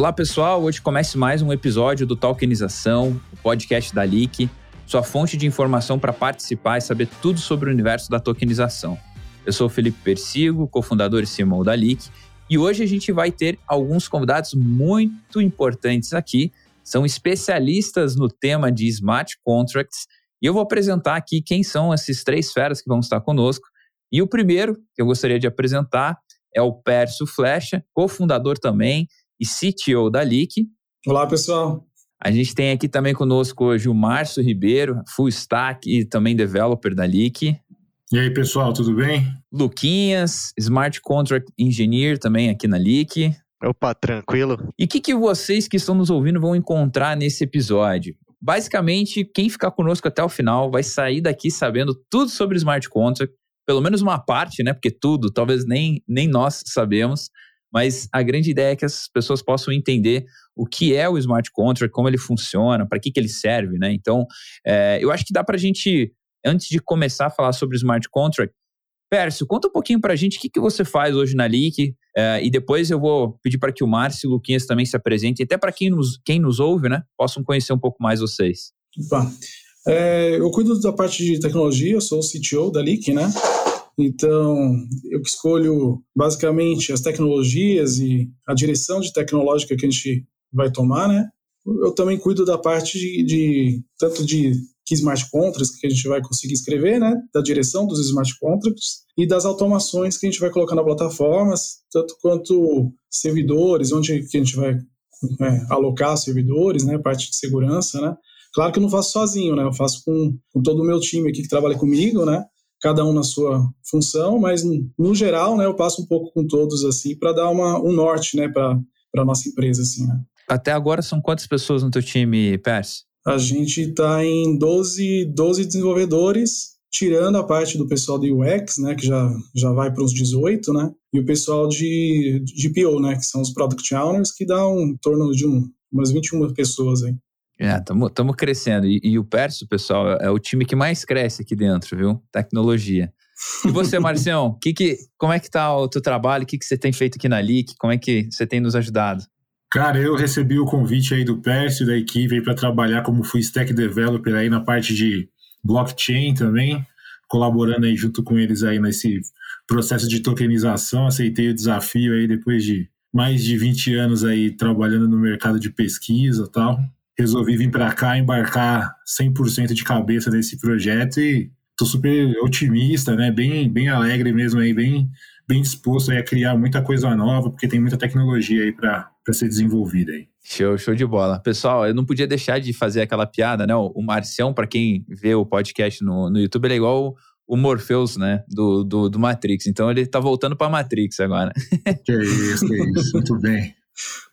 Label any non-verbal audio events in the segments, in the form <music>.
Olá pessoal, hoje começa mais um episódio do Tokenização, o podcast da Leak, sua fonte de informação para participar e saber tudo sobre o universo da tokenização. Eu sou o Felipe Persigo, cofundador e CEO da Leak, e hoje a gente vai ter alguns convidados muito importantes aqui, são especialistas no tema de smart contracts, e eu vou apresentar aqui quem são esses três feras que vão estar conosco. E o primeiro que eu gostaria de apresentar é o Pércio Flecha, cofundador também e CTO da Leak. Olá, pessoal. A gente tem aqui também conosco hoje o Márcio Ribeiro, full stack e também developer da Leak. E aí, pessoal, tudo bem? Luquinhas, Smart Contract Engineer também aqui na Leak. Opa, tranquilo. E o que, que vocês que estão nos ouvindo vão encontrar nesse episódio? Basicamente, quem ficar conosco até o final vai sair daqui sabendo tudo sobre Smart Contract, pelo menos uma parte, né? Porque tudo, talvez nem, nem nós sabemos, mas a grande ideia é que as pessoas possam entender o que é o smart contract, como ele funciona, para que, que ele serve, né? Então, é, eu acho que dá para a gente, antes de começar a falar sobre smart contract, Pércio, conta um pouquinho para a gente o que, que você faz hoje na Leak, é, e depois eu vou pedir para que o Márcio e o Luquinhas também se apresentem, até para quem nos, quem nos ouve, né, possam conhecer um pouco mais vocês. Opa. É, eu cuido da parte de tecnologia, sou o CTO da Leak, né? Então, eu escolho basicamente as tecnologias e a direção de tecnológica que a gente vai tomar, né? Eu também cuido da parte de, de tanto de que smart contracts que a gente vai conseguir escrever, né? Da direção dos smart contracts e das automações que a gente vai colocar na plataforma, tanto quanto servidores, onde que a gente vai é, alocar servidores, né? Parte de segurança, né? Claro que eu não faço sozinho, né? Eu faço com, com todo o meu time aqui que trabalha comigo, né? Cada um na sua função, mas no geral, né, eu passo um pouco com todos assim para dar uma, um norte, né, para para nossa empresa assim, né? Até agora são quantas pessoas no teu time, Pers? A gente está em 12, 12 desenvolvedores, tirando a parte do pessoal de UX, né, que já, já vai para os 18, né, e o pessoal de, de PO, né, que são os Product Owners, que dá um em torno de um, umas 21 pessoas aí. É, estamos crescendo. E, e, o Perso, pessoal, é o time que mais cresce aqui dentro, viu? Tecnologia. E você, <laughs> Marcião, que que, como é que tá o teu trabalho? O que, que você tem feito aqui na LIC? Como é que você tem nos ajudado? Cara, eu recebi o convite aí do e da equipe para trabalhar como full stack developer aí na parte de blockchain também, colaborando aí junto com eles aí nesse processo de tokenização. Aceitei o desafio aí depois de mais de 20 anos aí trabalhando no mercado de pesquisa e tal resolvi vir para cá, embarcar 100% de cabeça nesse projeto e tô super otimista, né? Bem, bem alegre mesmo aí, bem, bem disposto a criar muita coisa nova, porque tem muita tecnologia aí para ser desenvolvida aí. Show, show de bola. Pessoal, eu não podia deixar de fazer aquela piada, né? O Marcião, para quem vê o podcast no, no YouTube, ele é igual o Morpheus, né? Do, do, do Matrix. Então ele tá voltando pra Matrix agora. Que isso, que isso. Muito bem.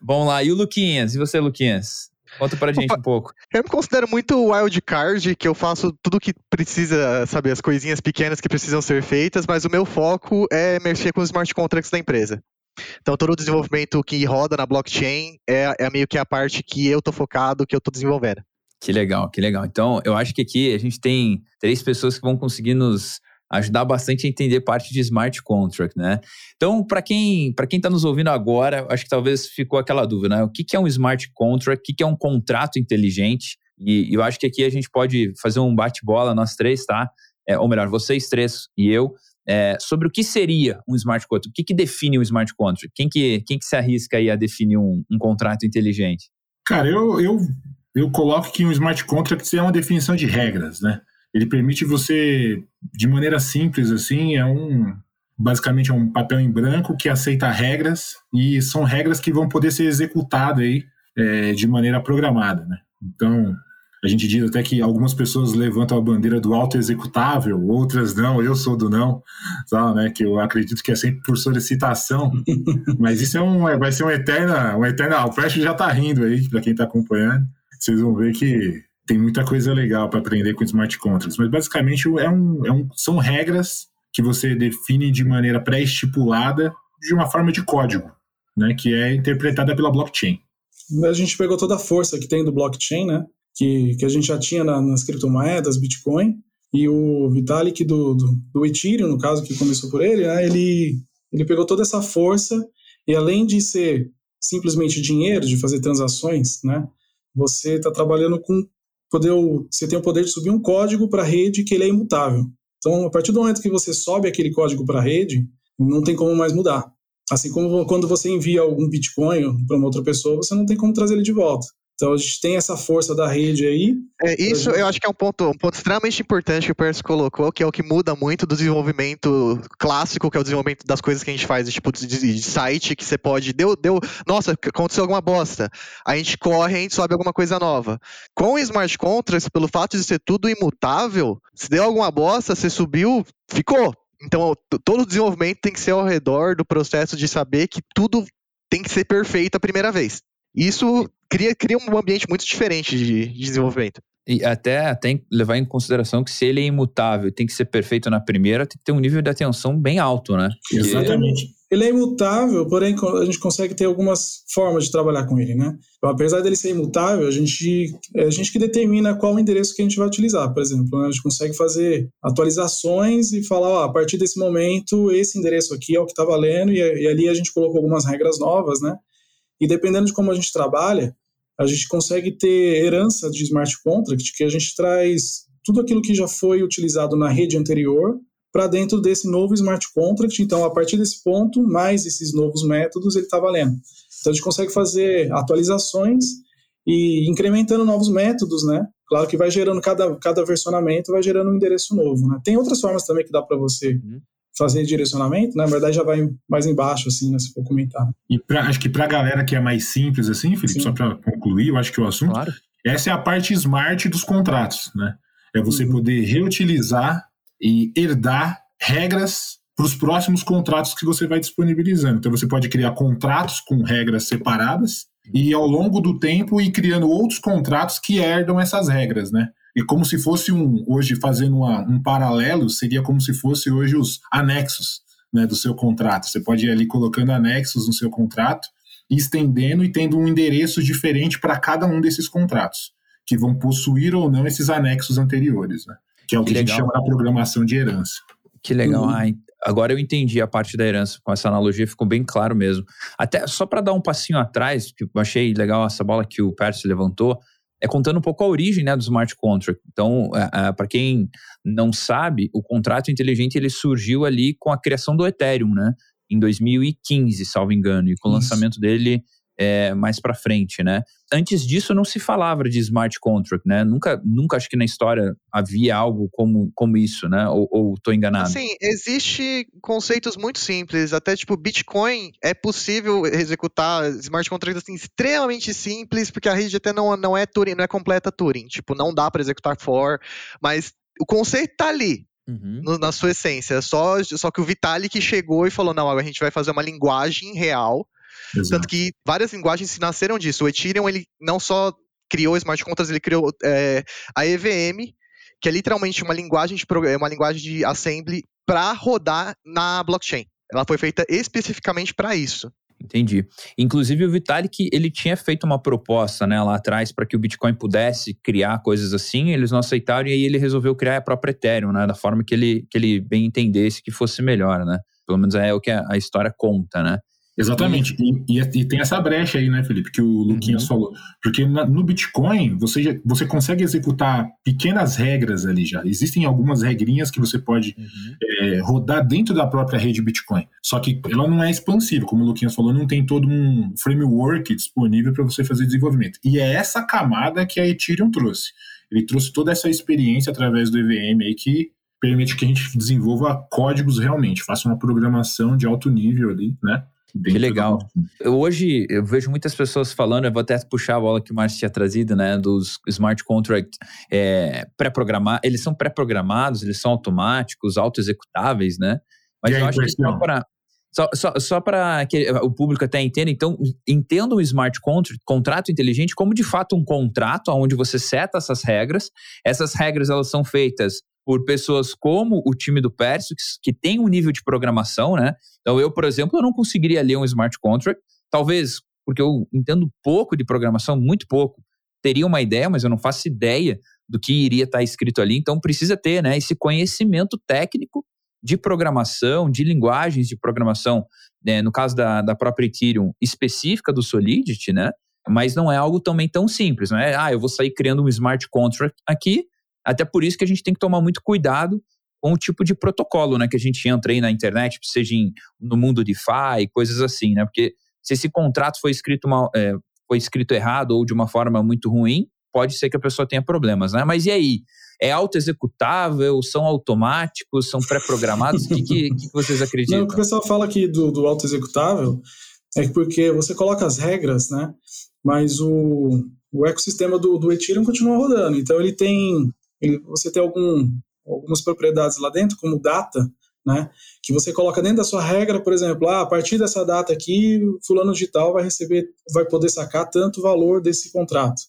Vamos lá. E o Luquinhas? E você, Luquinhas? Conta pra gente Opa, um pouco. Eu me considero muito wild card, que eu faço tudo que precisa, saber as coisinhas pequenas que precisam ser feitas, mas o meu foco é mexer com os smart contracts da empresa. Então, todo o desenvolvimento que roda na blockchain é, é meio que a parte que eu tô focado, que eu tô desenvolvendo. Que legal, que legal. Então, eu acho que aqui a gente tem três pessoas que vão conseguir nos ajudar bastante a entender parte de smart contract, né? Então, para quem para quem está nos ouvindo agora, acho que talvez ficou aquela dúvida, né? O que, que é um smart contract? O que, que é um contrato inteligente? E, eu acho que aqui a gente pode fazer um bate-bola, nós três, tá? É, ou melhor, vocês três e eu, é, sobre o que seria um smart contract. O que, que define um smart contract? Quem que, quem que se arrisca aí a definir um, um contrato inteligente? Cara, eu, eu, eu coloco que um smart contract é uma definição de regras, né? Ele permite você, de maneira simples, assim, é um basicamente é um papel em branco que aceita regras e são regras que vão poder ser executadas aí é, de maneira programada, né? Então a gente diz até que algumas pessoas levantam a bandeira do auto-executável, outras não, eu sou do não, sabe, né? Que eu acredito que é sempre por solicitação, <laughs> mas isso é um, é, vai ser uma eterna, uma eterna. O Flash já está rindo aí, para quem está acompanhando. Vocês vão ver que tem muita coisa legal para aprender com smart contracts, mas basicamente é um, é um, são regras que você define de maneira pré-estipulada de uma forma de código, né, que é interpretada pela blockchain. A gente pegou toda a força que tem do blockchain, né, que, que a gente já tinha na, nas criptomoedas, Bitcoin, e o Vitalik do, do, do, Ethereum, no caso, que começou por ele, né, ele, ele pegou toda essa força e além de ser simplesmente dinheiro, de fazer transações, né? Você está trabalhando com poder, você tem o poder de subir um código para a rede que ele é imutável. Então, a partir do momento que você sobe aquele código para a rede, não tem como mais mudar. Assim como quando você envia algum Bitcoin para uma outra pessoa, você não tem como trazer ele de volta. Então a gente tem essa força da rede aí. É, isso gente... eu acho que é um ponto, um ponto extremamente importante que o Percy colocou, que é o que muda muito do desenvolvimento clássico, que é o desenvolvimento das coisas que a gente faz, tipo de, de site que você pode. Deu, deu. Nossa, aconteceu alguma bosta. A gente corre, a gente sobe alguma coisa nova. Com o smart contracts, pelo fato de ser tudo imutável, se deu alguma bosta, você subiu, ficou. Então, todo o desenvolvimento tem que ser ao redor do processo de saber que tudo tem que ser perfeito a primeira vez. Isso cria, cria um ambiente muito diferente de, de desenvolvimento. E até tem que levar em consideração que se ele é imutável tem que ser perfeito na primeira, tem que ter um nível de atenção bem alto, né? Exatamente. Ele é imutável, porém a gente consegue ter algumas formas de trabalhar com ele, né? Então, apesar dele ser imutável, a gente, é a gente que determina qual endereço que a gente vai utilizar, por exemplo. Né? A gente consegue fazer atualizações e falar, ó, a partir desse momento, esse endereço aqui é o que está valendo, e, e ali a gente colocou algumas regras novas, né? E dependendo de como a gente trabalha, a gente consegue ter herança de smart contract, que a gente traz tudo aquilo que já foi utilizado na rede anterior para dentro desse novo smart contract. Então, a partir desse ponto, mais esses novos métodos, ele está valendo. Então, a gente consegue fazer atualizações e incrementando novos métodos, né? Claro que vai gerando, cada, cada versionamento vai gerando um endereço novo, né? Tem outras formas também que dá para você uhum fazer direcionamento, na verdade já vai mais embaixo, assim, né, se for comentar. E pra, acho que para a galera que é mais simples, assim, Felipe, Sim. só para concluir, eu acho que o assunto, claro. essa é a parte smart dos contratos, né? É você uhum. poder reutilizar e herdar regras para os próximos contratos que você vai disponibilizando. Então você pode criar contratos com regras separadas e ao longo do tempo ir criando outros contratos que herdam essas regras, né? E como se fosse um, hoje fazendo uma, um paralelo, seria como se fosse hoje os anexos né, do seu contrato. Você pode ir ali colocando anexos no seu contrato, estendendo e tendo um endereço diferente para cada um desses contratos, que vão possuir ou não esses anexos anteriores, né? Que é o que, que a gente chama da programação de herança. Que legal. Uhum. Ah, agora eu entendi a parte da herança com essa analogia, ficou bem claro mesmo. Até só para dar um passinho atrás, que eu achei legal essa bola que o Percy levantou, é contando um pouco a origem né, do smart contract. Então, é, é, para quem não sabe, o contrato inteligente ele surgiu ali com a criação do Ethereum, né? Em 2015, salvo engano, e com o lançamento dele é, mais para frente, né? Antes disso não se falava de smart contract, né? Nunca, nunca acho que na história havia algo como, como isso, né? Ou, ou tô enganado? Sim, existe conceitos muito simples, até tipo Bitcoin é possível executar smart contracts assim, extremamente simples, porque a rede até não, não é Turing, não é completa Turing, tipo não dá para executar for, mas o conceito tá ali, Uhum. No, na sua essência. Só, só que o Vitalik chegou e falou: não, a gente vai fazer uma linguagem real Exato. Tanto que várias linguagens nasceram disso. O Ethereum, ele não só criou smart contracts, ele criou é, a EVM, que é literalmente uma linguagem de, uma linguagem de assembly para rodar na blockchain. Ela foi feita especificamente para isso. Entendi. Inclusive o Vitalik, ele tinha feito uma proposta, né, lá atrás para que o Bitcoin pudesse criar coisas assim, eles não aceitaram e aí ele resolveu criar a própria Ethereum, né, da forma que ele, que ele bem entendesse que fosse melhor, né? Pelo menos é o que a, a história conta, né? Exatamente. E, e, e, tem essa brecha aí, né, Felipe, que o Luquinhas uhum. falou. Porque na, no Bitcoin, você, já, você consegue executar pequenas regras ali já. Existem algumas regrinhas que você pode uhum. é, rodar dentro da própria rede Bitcoin. Só que ela não é expansiva, como o Luquinhas falou, não tem todo um framework disponível para você fazer desenvolvimento. E é essa camada que a Ethereum trouxe. Ele trouxe toda essa experiência através do EVM aí que permite que a gente desenvolva códigos realmente, faça uma programação de alto nível ali, né? Que legal. Eu, hoje eu vejo muitas pessoas falando, eu vou até puxar a bola que o Márcio tinha trazido, né, dos smart contracts é, pré-programados. Eles são pré-programados, eles são automáticos, auto-executáveis, né? Mas eu acho que só para só, só, só para que o público até entenda, então, entenda o smart contract, contrato inteligente, como de fato um contrato onde você seta essas regras. Essas regras elas são feitas por pessoas como o time do Persix, que tem um nível de programação, né? Então, eu, por exemplo, eu não conseguiria ler um smart contract, talvez porque eu entendo pouco de programação, muito pouco. Teria uma ideia, mas eu não faço ideia do que iria estar escrito ali. Então, precisa ter né, esse conhecimento técnico de programação, de linguagens de programação, né, no caso da, da própria Ethereum, específica do Solidity, né? Mas não é algo também tão simples, não é? Ah, eu vou sair criando um smart contract aqui, até por isso que a gente tem que tomar muito cuidado com o tipo de protocolo, né, que a gente entra aí na internet, seja em, no mundo DeFi, coisas assim, né? Porque se esse contrato foi escrito mal, é, foi escrito errado ou de uma forma muito ruim, pode ser que a pessoa tenha problemas, né? Mas e aí? É auto-executável? São automáticos? São pré-programados? O que, que, que, vocês acreditam? Não, o que o pessoal fala aqui do, do auto-executável é porque você coloca as regras, né? Mas o, o ecossistema do, do Ethereum continua rodando. Então ele tem. Ele, você tem algum, algumas propriedades lá dentro, como data, né? Que você coloca dentro da sua regra, por exemplo, ah, a partir dessa data aqui, fulano digital vai receber, vai poder sacar tanto valor desse contrato.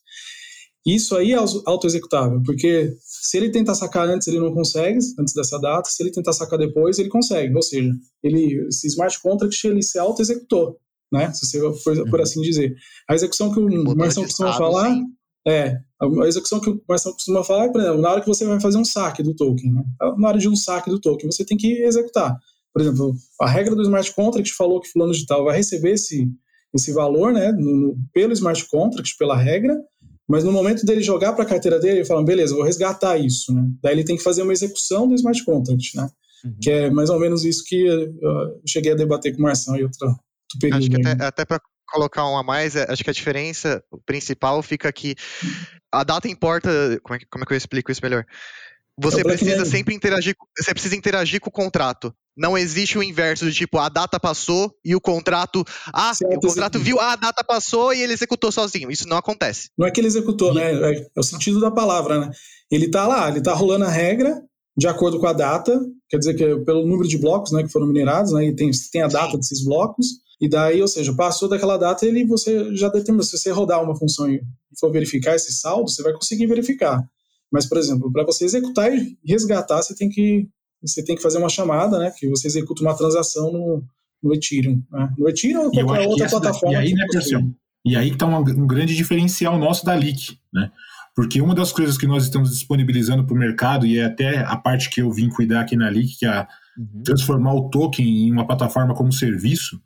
Isso aí é auto-executável, porque se ele tentar sacar antes, ele não consegue, antes dessa data, se ele tentar sacar depois, ele consegue. Ou seja, ele, esse smart contract ele se auto-executou, né? Se você for, por assim dizer. A execução que o Marção costuma falar. Sim. É, a execução que o Marcelo costuma falar é, por exemplo, na hora que você vai fazer um saque do token, né? na hora de um saque do token, você tem que executar. Por exemplo, a regra do smart contract falou que fulano digital vai receber esse, esse valor né, no, no, pelo smart contract, pela regra, mas no momento dele jogar para a carteira dele, ele fala, beleza, vou resgatar isso. Né? Daí ele tem que fazer uma execução do smart contract, né? Uhum. que é mais ou menos isso que eu cheguei a debater com o Marção e outra, outro período. Acho que até, até para colocar um a mais, é, acho que a diferença principal fica que a data importa. Como é, que, como é que eu explico isso melhor? Você é precisa sempre interagir, você precisa interagir com o contrato. Não existe o inverso de tipo, a data passou e o contrato. Ah, certo, o contrato viu, ah, a data passou e ele executou sozinho. Isso não acontece. Não é que ele executou, né? É, é o sentido da palavra, né? Ele tá lá, ele tá rolando a regra de acordo com a data, quer dizer que pelo número de blocos né, que foram minerados, né? E tem, tem a data desses blocos. E daí, ou seja, passou daquela data, ele você já determina. Se você rodar uma função e for verificar esse saldo, você vai conseguir verificar. Mas, por exemplo, para você executar e resgatar, você tem que você tem que fazer uma chamada, né? Que você executa uma transação no, no Ethereum. Né? No Ethereum ou qualquer outra plataforma. Da, e aí, né, e aí está um, um grande diferencial nosso da Leak, né? Porque uma das coisas que nós estamos disponibilizando para o mercado, e é até a parte que eu vim cuidar aqui na Leak, que é uhum. transformar o token em uma plataforma como serviço,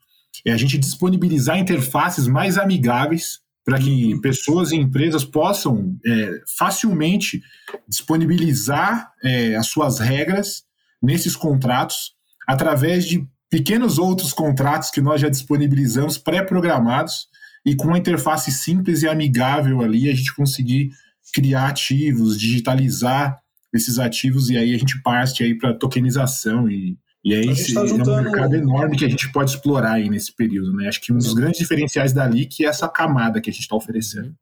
é a gente disponibilizar interfaces mais amigáveis para que uhum. pessoas e empresas possam é, facilmente disponibilizar é, as suas regras nesses contratos através de pequenos outros contratos que nós já disponibilizamos pré-programados e com uma interface simples e amigável ali a gente conseguir criar ativos, digitalizar esses ativos e aí a gente parte aí para tokenização e e aí tá juntando... é um mercado enorme que a gente pode explorar aí nesse período, né? Acho que um dos grandes diferenciais da LIC é essa camada que a gente está oferecendo.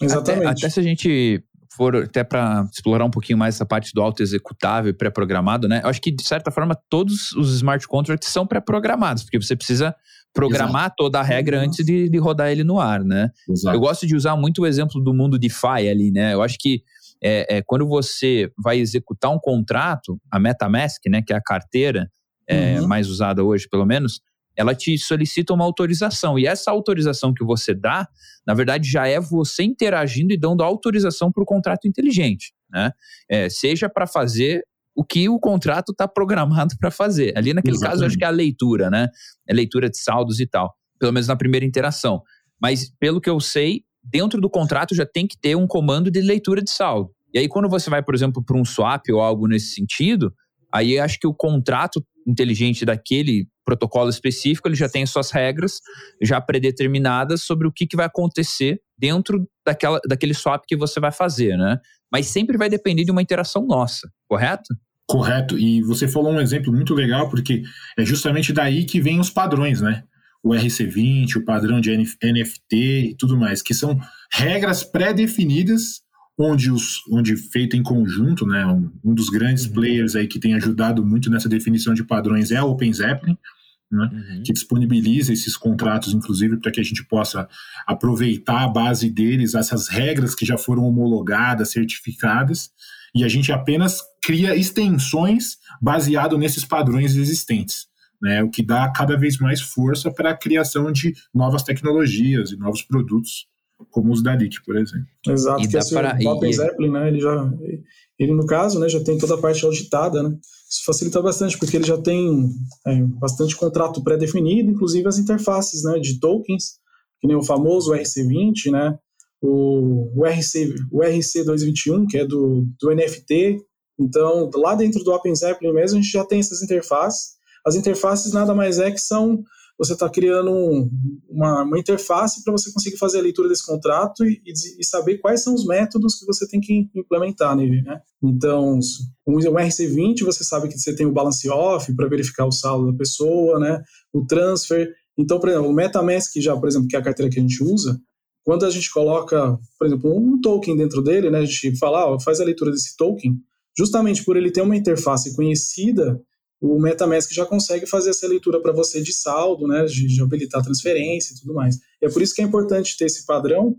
Exatamente. Até, até, se a gente for até para explorar um pouquinho mais essa parte do auto executável e pré-programado, né? Eu acho que de certa forma todos os smart contracts são pré-programados, porque você precisa programar Exato. toda a regra antes de, de, rodar ele no ar, né? Exato. Eu gosto de usar muito o exemplo do mundo DeFi ali, né? Eu acho que é, é, quando você vai executar um contrato, a MetaMask, né, que é a carteira, é, uhum. mais usada hoje, pelo menos, ela te solicita uma autorização. E essa autorização que você dá, na verdade, já é você interagindo e dando autorização para o contrato inteligente. Né? É, seja para fazer o que o contrato está programado para fazer. Ali, naquele Exatamente. caso, acho que é a leitura, né? É leitura de saldos e tal. Pelo menos na primeira interação. Mas, pelo que eu sei, dentro do contrato já tem que ter um comando de leitura de saldo. E aí, quando você vai, por exemplo, para um swap ou algo nesse sentido, aí acho que o contrato inteligente daquele protocolo específico, ele já tem suas regras já predeterminadas sobre o que, que vai acontecer dentro daquela, daquele swap que você vai fazer, né? Mas sempre vai depender de uma interação nossa, correto? Correto. E você falou um exemplo muito legal, porque é justamente daí que vem os padrões, né? O RC20, o padrão de NFT e tudo mais, que são regras pré-definidas onde, os, onde feito em conjunto, né, um, um dos grandes uhum. players aí que tem ajudado muito nessa definição de padrões é a Open Zeppelin, né, uhum. que disponibiliza esses contratos, inclusive, para que a gente possa aproveitar a base deles, essas regras que já foram homologadas, certificadas, e a gente apenas cria extensões baseado nesses padrões existentes. Né, o que dá cada vez mais força para a criação de novas tecnologias e novos produtos como os da DIC, por exemplo. Exato, E que esse para- o Open e- Zeppelin, né, ele já, ele no caso, né, já tem toda a parte auditada, né, isso facilita bastante, porque ele já tem é, bastante contrato pré-definido, inclusive as interfaces, né, de tokens, que nem o famoso RC20, né, o, o, RC, o RC221, que é do, do NFT, então, lá dentro do Open Zeppelin mesmo, a gente já tem essas interfaces, as interfaces nada mais é que são você está criando um- uma, uma interface para você conseguir fazer a leitura desse contrato e, e- saber quais são os métodos que você tem que implementar nele, né? Então, um, um RC20, você sabe que você tem o balance off para verificar o saldo da pessoa, né? O transfer. Então, por exemplo, o MetaMask já, por exemplo, que é a carteira que a gente usa, quando a gente coloca, por exemplo, um token dentro dele, né? A gente fala, ó, faz a leitura desse token, justamente por ele ter uma interface conhecida, o MetaMask já consegue fazer essa leitura para você de saldo, né, de, de habilitar transferência e tudo mais. E é por isso que é importante ter esse padrão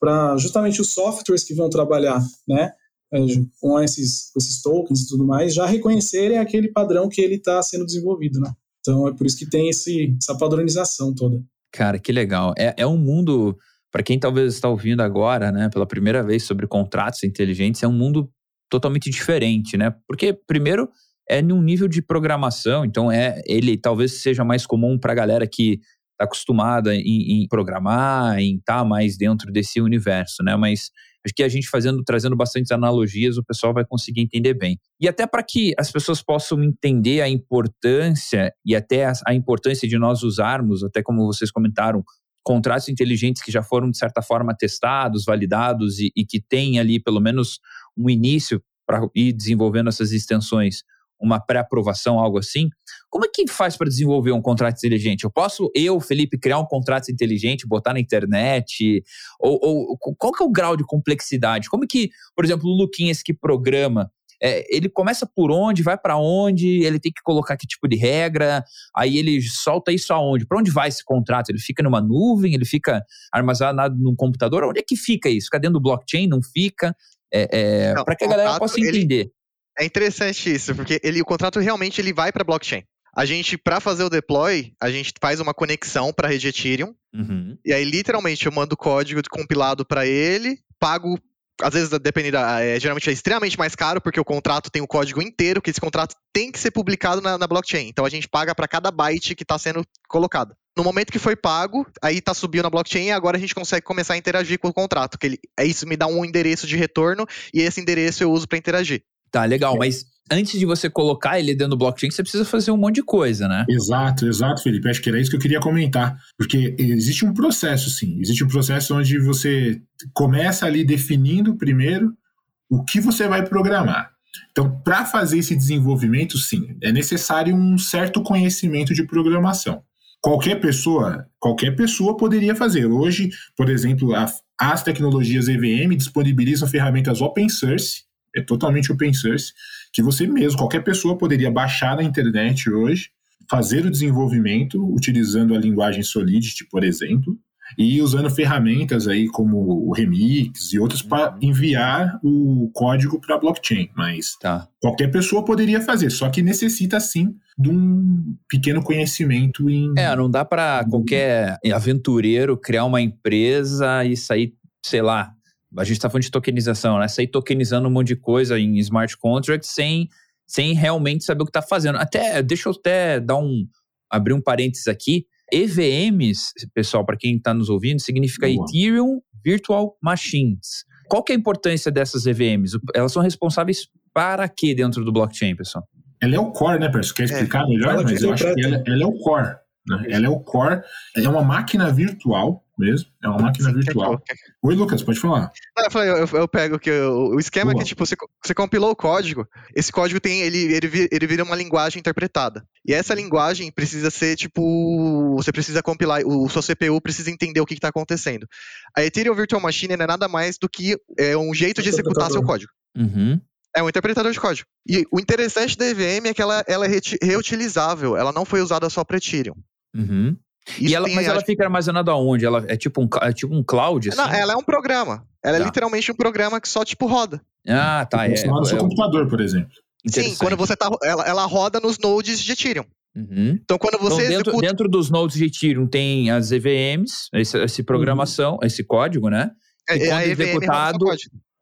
para justamente os softwares que vão trabalhar, né, é, com esses, com esses tokens e tudo mais, já reconhecerem aquele padrão que ele está sendo desenvolvido, né. Então é por isso que tem esse, essa padronização toda. Cara, que legal. É, é um mundo, para quem talvez está ouvindo agora, né, pela primeira vez sobre contratos inteligentes, é um mundo totalmente diferente, né? Porque, primeiro, é num nível de programação, então é ele talvez seja mais comum para a galera que está acostumada em, em programar, em estar mais dentro desse universo, né? Mas acho que a gente fazendo, trazendo bastante analogias, o pessoal vai conseguir entender bem. E até para que as pessoas possam entender a importância e até a, a importância de nós usarmos, até como vocês comentaram, contratos inteligentes que já foram, de certa forma, testados, validados e, e que têm ali pelo menos um início para ir desenvolvendo essas extensões, uma pré-aprovação, algo assim. Como é que faz para desenvolver um contrato inteligente? Eu posso, eu, Felipe, criar um contrato inteligente, botar na internet? Ou, ou qual que é o grau de complexidade? Como é que, por exemplo, o Luquinhas que programa, é, ele começa por onde, vai para onde, ele tem que colocar que tipo de regra, aí ele solta isso aonde? Para onde vai esse contrato? Ele fica numa nuvem, ele fica armazenado num computador? Onde é que fica isso? Fica dentro do blockchain? Não fica? É, Não, para que a galera possa ele- entender. É interessante isso, porque ele, o contrato realmente ele vai para blockchain. A gente, para fazer o deploy, a gente faz uma conexão para a rede Ethereum, Uhum. e aí literalmente eu mando o código compilado para ele, pago, às vezes dependendo, é, geralmente é extremamente mais caro, porque o contrato tem o código inteiro, que esse contrato tem que ser publicado na, na blockchain. Então a gente paga para cada byte que está sendo colocado. No momento que foi pago, aí tá subindo na blockchain e agora a gente consegue começar a interagir com o contrato. Que ele, é isso me dá um endereço de retorno e esse endereço eu uso para interagir. Tá, legal, mas antes de você colocar ele dentro do blockchain, você precisa fazer um monte de coisa, né? Exato, exato, Felipe. Acho que era isso que eu queria comentar. Porque existe um processo, sim. Existe um processo onde você começa ali definindo primeiro o que você vai programar. Então, para fazer esse desenvolvimento, sim, é necessário um certo conhecimento de programação. Qualquer pessoa, qualquer pessoa poderia fazer. Hoje, por exemplo, a- as tecnologias EVM disponibilizam ferramentas open source, é totalmente open source, que você mesmo, qualquer pessoa poderia baixar na internet hoje, fazer o desenvolvimento utilizando a linguagem Solidity, por exemplo, e usando ferramentas aí como o Remix e outras para enviar o código para a blockchain. Mas Tá. qualquer pessoa poderia fazer, só que necessita sim de um pequeno conhecimento em. É, não dá pra qualquer aventureiro criar uma empresa e sair, sei lá, a gente tá falando de tokenização, né? Sair tokenizando um monte de coisa em smart contracts sem, sem realmente saber o que tá fazendo. Até, deixa eu até dar um, abrir um parênteses aqui. EVMs, pessoal, para quem tá nos ouvindo, significa Boa. Ethereum Virtual Machines. Qual que é a importância dessas EVMs? Elas são responsáveis para quê dentro do blockchain, pessoal? Ela é o core, né, Perso? Quer explicar melhor? Fala que Mas eu acho que ela, ela é o core. Né? Ela é o core. É uma máquina virtual mesmo. É uma máquina virtual. Oi, Lucas, pode falar. Não, eu, falei, eu, eu pego que o, o esquema é que tipo você, você compilou o código, esse código tem ele ele, ele vira uma linguagem interpretada. E essa linguagem precisa ser tipo você precisa compilar, o sua CPU precisa entender o que está acontecendo. A Ethereum Virtual Machine não é nada mais do que é, um jeito de executar seu código. Uhum. É um interpretador de código. E o interessante da EVM é que ela, ela é reutilizável, ela não foi usada só para Ethereum. Uhum. E ela, mas ela fica armazenada aonde? Ela é tipo um, é tipo um cloud? Assim? não, ela é um programa. Ela Tá. é literalmente um programa que só tipo roda. Ah, tá. É, Funcionar no seu é, computador, por exemplo. Sim, quando você tá. Ela, ela roda nos nodes de Ethereum. Uhum. Então, quando você Então, dentro, executa... dentro dos nodes de Ethereum tem as EVMs, esse, esse programação, esse código, né? é, e é quando roda executado.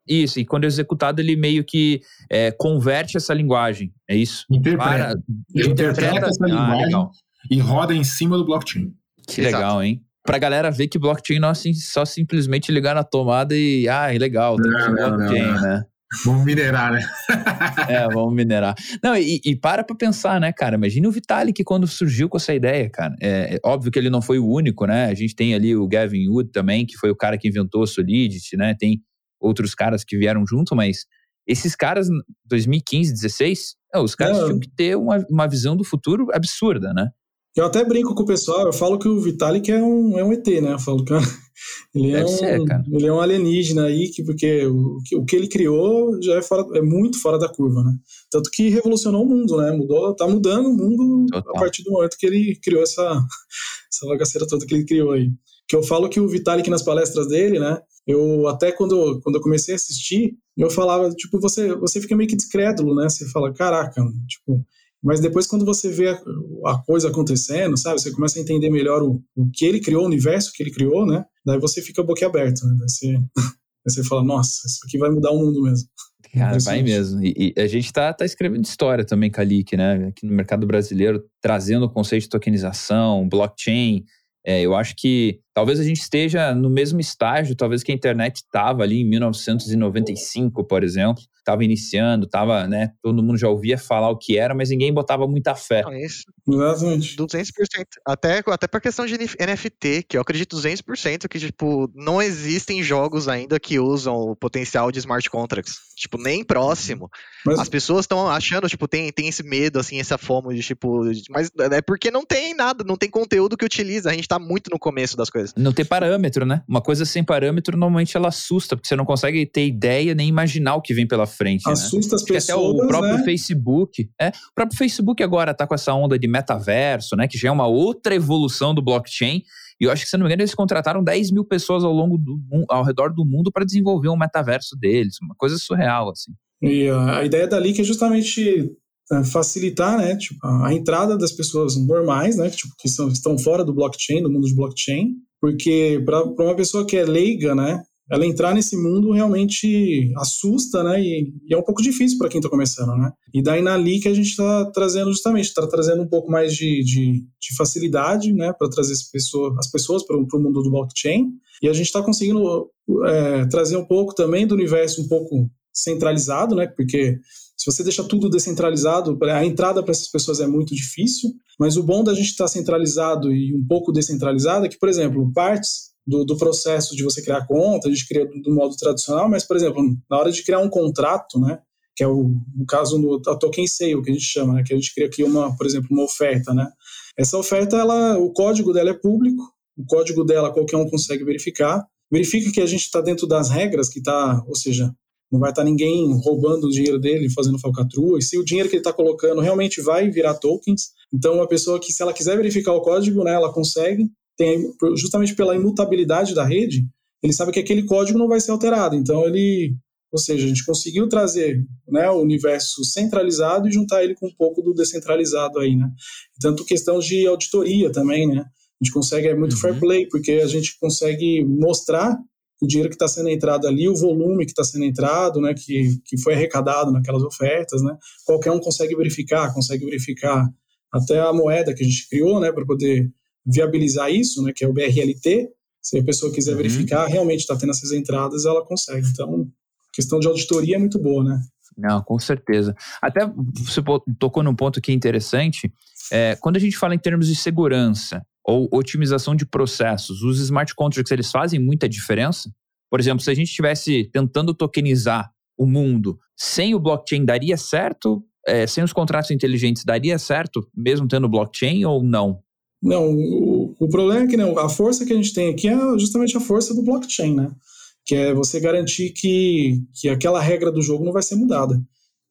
Isso, e quando é executado, ele meio que é, converte essa linguagem, é isso? Interpreta. Para, Ele interpreta essa Ah, linguagem legal. E roda em cima do blockchain. Que Exato. legal, hein? Pra galera ver que blockchain não é assim, só simplesmente ligar na tomada e, ah, legal, tem Não, não, blockchain, não, não. né? Vamos minerar, né? <laughs> É, vamos minerar. Não, e, e para pra pensar, né, cara? Imagine o Vitalik quando surgiu com essa ideia, cara. É, é óbvio que ele não foi o único, né? A gente tem ali o Gavin Wood também, que foi o cara que inventou a Solidity, né? Tem outros caras que vieram junto, mas esses caras, 2015, 16, é, os caras Não. tinham que ter uma, uma visão do futuro absurda, né? Eu até brinco com o pessoal, eu falo que o Vitalik é um, é um ET, né? Eu falo que <laughs> ele é, Deve um, ser, cara. ele é um alienígena aí, que, porque o, que- o que ele criou já é, fora, é muito fora da curva, né? Tanto que revolucionou o mundo, né? Mudou, tá mudando o mundo Total. a partir do momento que ele criou essa, <laughs> essa bagaceira toda que ele criou aí. Que eu falo que o Vitalik nas palestras dele, né? Eu até quando, quando eu comecei a assistir, eu falava, tipo, você, você fica meio que descrédulo, né? Você fala, caraca, tipo, mas depois, quando você vê a, a coisa acontecendo, sabe? Você começa a entender melhor o, o que ele criou, o universo que ele criou, né? Daí você fica boquiaberto, né? Daí você, <laughs> daí você fala, nossa, isso aqui vai mudar o mundo mesmo. Cara, vai mesmo. E, e a gente tá, tá escrevendo história também Leak, né? Aqui no mercado brasileiro, trazendo o conceito de tokenização, blockchain. É, eu acho que talvez a gente esteja no mesmo estágio, talvez que a internet estava ali em 1995, por exemplo. Estava iniciando, tava, né? Todo mundo já ouvia falar o que era, mas ninguém botava muita fé. Não, isso, Exatamente. 200%. Até, até pra questão de NF- NFT, que eu acredito 200% que, tipo, não existem jogos ainda que usam o potencial de smart contracts. Tipo, nem próximo. Mas, As pessoas estão achando, tipo, tem, tem esse medo, assim, essa fome de, tipo... Mas é porque não tem nada, não tem conteúdo que utiliza. A gente tá muito no começo das coisas. Não tem parâmetro, né? Uma coisa sem parâmetro, normalmente ela assusta, porque você não consegue ter ideia nem imaginar o que vem pela frente, né? assusta as Acho que até pessoas, o próprio né? Facebook. É, o próprio Facebook agora tá com essa onda de metaverso, né? Que já é uma outra evolução do blockchain. E eu acho que, se não me engano, eles contrataram 10 mil pessoas ao longo do ao redor do mundo para desenvolver um metaverso deles. Uma coisa surreal, assim. E a, a ideia da Leak é justamente é, facilitar, né, tipo, a, entrada das pessoas normais, né, que, tipo, que são, estão fora do blockchain, do mundo de blockchain, porque para uma pessoa que é leiga, né, ela entrar nesse mundo realmente assusta, né, e, e é um pouco difícil para quem está começando, né. E daí na Leak a gente está trazendo justamente, está trazendo um pouco mais de, de, de facilidade, né, para trazer as pessoas, as pessoas para o mundo do blockchain, e a gente está conseguindo é, trazer um pouco também do universo um pouco centralizado, né? Porque se você deixa tudo descentralizado, a entrada para essas pessoas é muito difícil. Mas o bom da gente estar centralizado e um pouco descentralizado é que, por exemplo, partes do, do processo de você criar conta, a gente cria do, do modo tradicional, mas, por exemplo, na hora de criar um contrato, né? Que é o no caso do token sale que a gente chama, né? Que a gente cria aqui uma, por exemplo, uma oferta, né? Essa oferta, ela, o código dela é público, o código dela qualquer um consegue verificar. Verifica que a gente está dentro das regras, que está, ou seja, não vai estar ninguém roubando o dinheiro dele, fazendo falcatrua, e se o dinheiro que ele está colocando realmente vai virar tokens, então uma pessoa que, se ela quiser verificar o código, né, ela consegue, tem, justamente pela imutabilidade da rede, ele sabe que aquele código não vai ser alterado, então ele, ou seja, a gente conseguiu trazer né, o universo centralizado e juntar ele com um pouco do descentralizado aí, né, tanto questão de auditoria também, né, a gente consegue, é muito Uhum. fair play, porque a gente consegue mostrar o dinheiro que está sendo entrado ali, o volume que está sendo entrado, né, que, que foi arrecadado naquelas ofertas, né, qualquer um consegue verificar, consegue verificar até a moeda que a gente criou, né, para poder viabilizar isso, né, que é o BRLT. Se a pessoa quiser Uhum. verificar, realmente está tendo essas entradas, ela consegue. Então, questão de auditoria é muito boa, né? Não, com certeza. Até você tocou num ponto que é interessante. É, quando a gente fala em termos de segurança ou otimização de processos, os smart contracts eles fazem muita diferença? Por exemplo, se a gente estivesse tentando tokenizar o mundo sem o blockchain, daria certo? É, sem os contratos inteligentes, daria certo, mesmo tendo blockchain ou não? Não, o, o problema é que não, a força que a gente tem aqui é justamente a força do blockchain, né? Que é você garantir que, que aquela regra do jogo não vai ser mudada.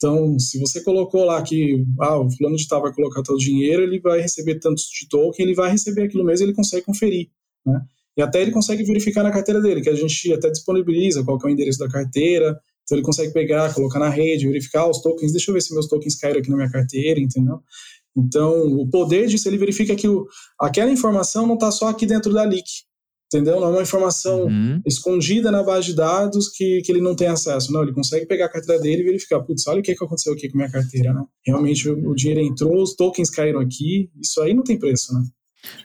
Então, se você colocou lá que ah, o fulano de tal vai colocar tal dinheiro, ele vai receber tantos de token, ele vai receber aquilo mesmo, ele consegue conferir, né? E até ele consegue verificar na carteira dele, que a gente até disponibiliza qual é o endereço da carteira, então ele consegue pegar, colocar na rede, verificar os tokens, deixa eu ver se meus tokens caíram aqui na minha carteira, entendeu? Então, o poder disso, ele verifica que o, aquela informação não está só aqui dentro da leak, entendeu? Não é uma informação uhum. escondida na base de dados que, que ele não tem acesso. Não, ele consegue pegar a carteira dele e verificar, putz, olha o que, que aconteceu aqui com a minha carteira, né? Realmente o, o dinheiro entrou, os tokens caíram aqui, isso aí não tem preço, né?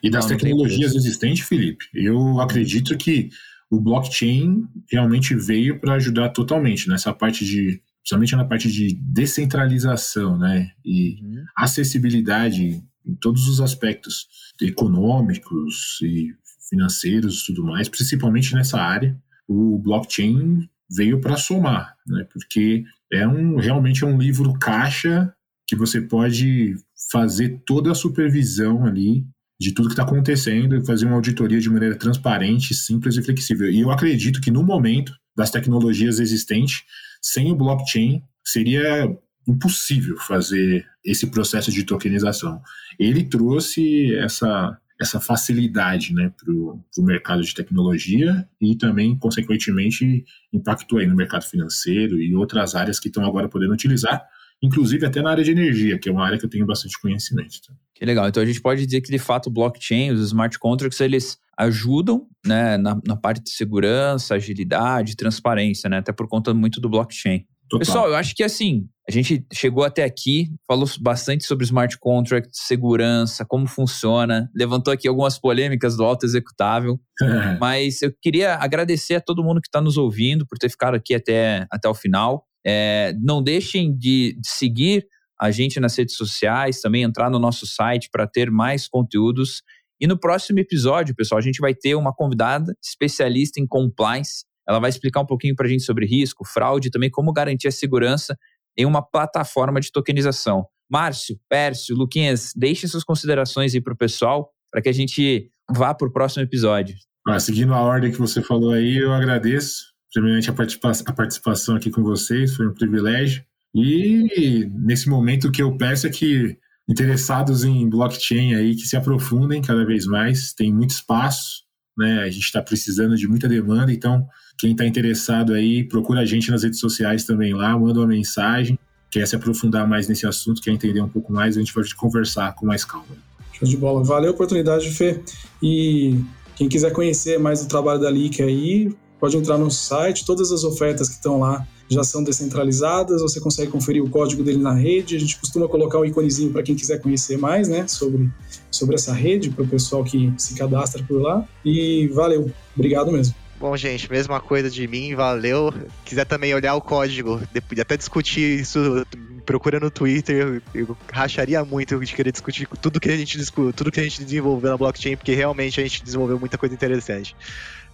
E das não, tecnologias não existentes, Felipe, eu acredito que o blockchain realmente veio para ajudar totalmente nessa parte de, principalmente na parte de descentralização, né, e uhum. acessibilidade em todos os aspectos econômicos e financeiros e tudo mais, principalmente nessa área, o blockchain veio para somar, né, porque é um realmente é um livro caixa que você pode fazer toda a supervisão ali de tudo que está acontecendo e fazer uma auditoria de maneira transparente, simples e flexível. E eu acredito que no momento das tecnologias existentes, sem o blockchain, seria impossível fazer esse processo de tokenização. Ele trouxe essa, essa facilidade né, para o mercado de tecnologia e também, consequentemente, impactou aí no mercado financeiro e outras áreas que estão agora podendo utilizar, inclusive até na área de energia, que é uma área que eu tenho bastante conhecimento. Que legal. Então a gente pode dizer que de fato o blockchain, os smart contracts, eles ajudam né, na, na parte de segurança, agilidade, transparência, né? Até por conta muito do blockchain. Total. Pessoal, eu acho que assim, a gente chegou até aqui, falou bastante sobre smart contracts, segurança, como funciona, levantou aqui algumas polêmicas do alto executável, <laughs> mas eu queria agradecer a todo mundo que está nos ouvindo por ter ficado aqui até, até o final. É, não deixem de, de seguir a gente nas redes sociais, também entrar no nosso site para ter mais conteúdos. E no próximo episódio, pessoal, a gente vai ter uma convidada especialista em compliance. Ela vai explicar um pouquinho para a gente sobre risco, fraude e também como garantir a segurança em uma plataforma de tokenização. Márcio, Pércio, Luquinhas, deixem suas considerações aí para o pessoal para que a gente vá para o próximo episódio. Ah, seguindo a ordem que você falou aí, eu agradeço primeiramente a, participa a participação aqui com vocês, foi um privilégio. E nesse momento o que eu peço é que interessados em blockchain aí que se aprofundem cada vez mais, tem muito espaço, né? A gente está precisando de muita demanda, então quem está interessado aí procura a gente nas redes sociais também lá, manda uma mensagem, quer se aprofundar mais nesse assunto, quer entender um pouco mais, a gente vai conversar com mais calma. Show de bola, valeu a oportunidade, Fê. E quem quiser conhecer mais o trabalho da Leak aí, pode entrar no site, todas as ofertas que estão lá já são descentralizadas, você consegue conferir o código dele na rede, a gente costuma colocar um íconezinho para quem quiser conhecer mais, né, sobre, sobre essa rede, para o pessoal que se cadastra por lá, e valeu, obrigado mesmo. Bom, gente, mesma coisa de mim, valeu. Quiser também olhar o código, até discutir isso, procura no Twitter, eu racharia muito de querer discutir tudo que a gente tudo que a gente desenvolveu na blockchain, porque realmente a gente desenvolveu muita coisa interessante.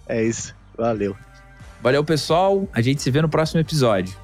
É isso. Valeu. Valeu, pessoal. A gente se vê no próximo episódio.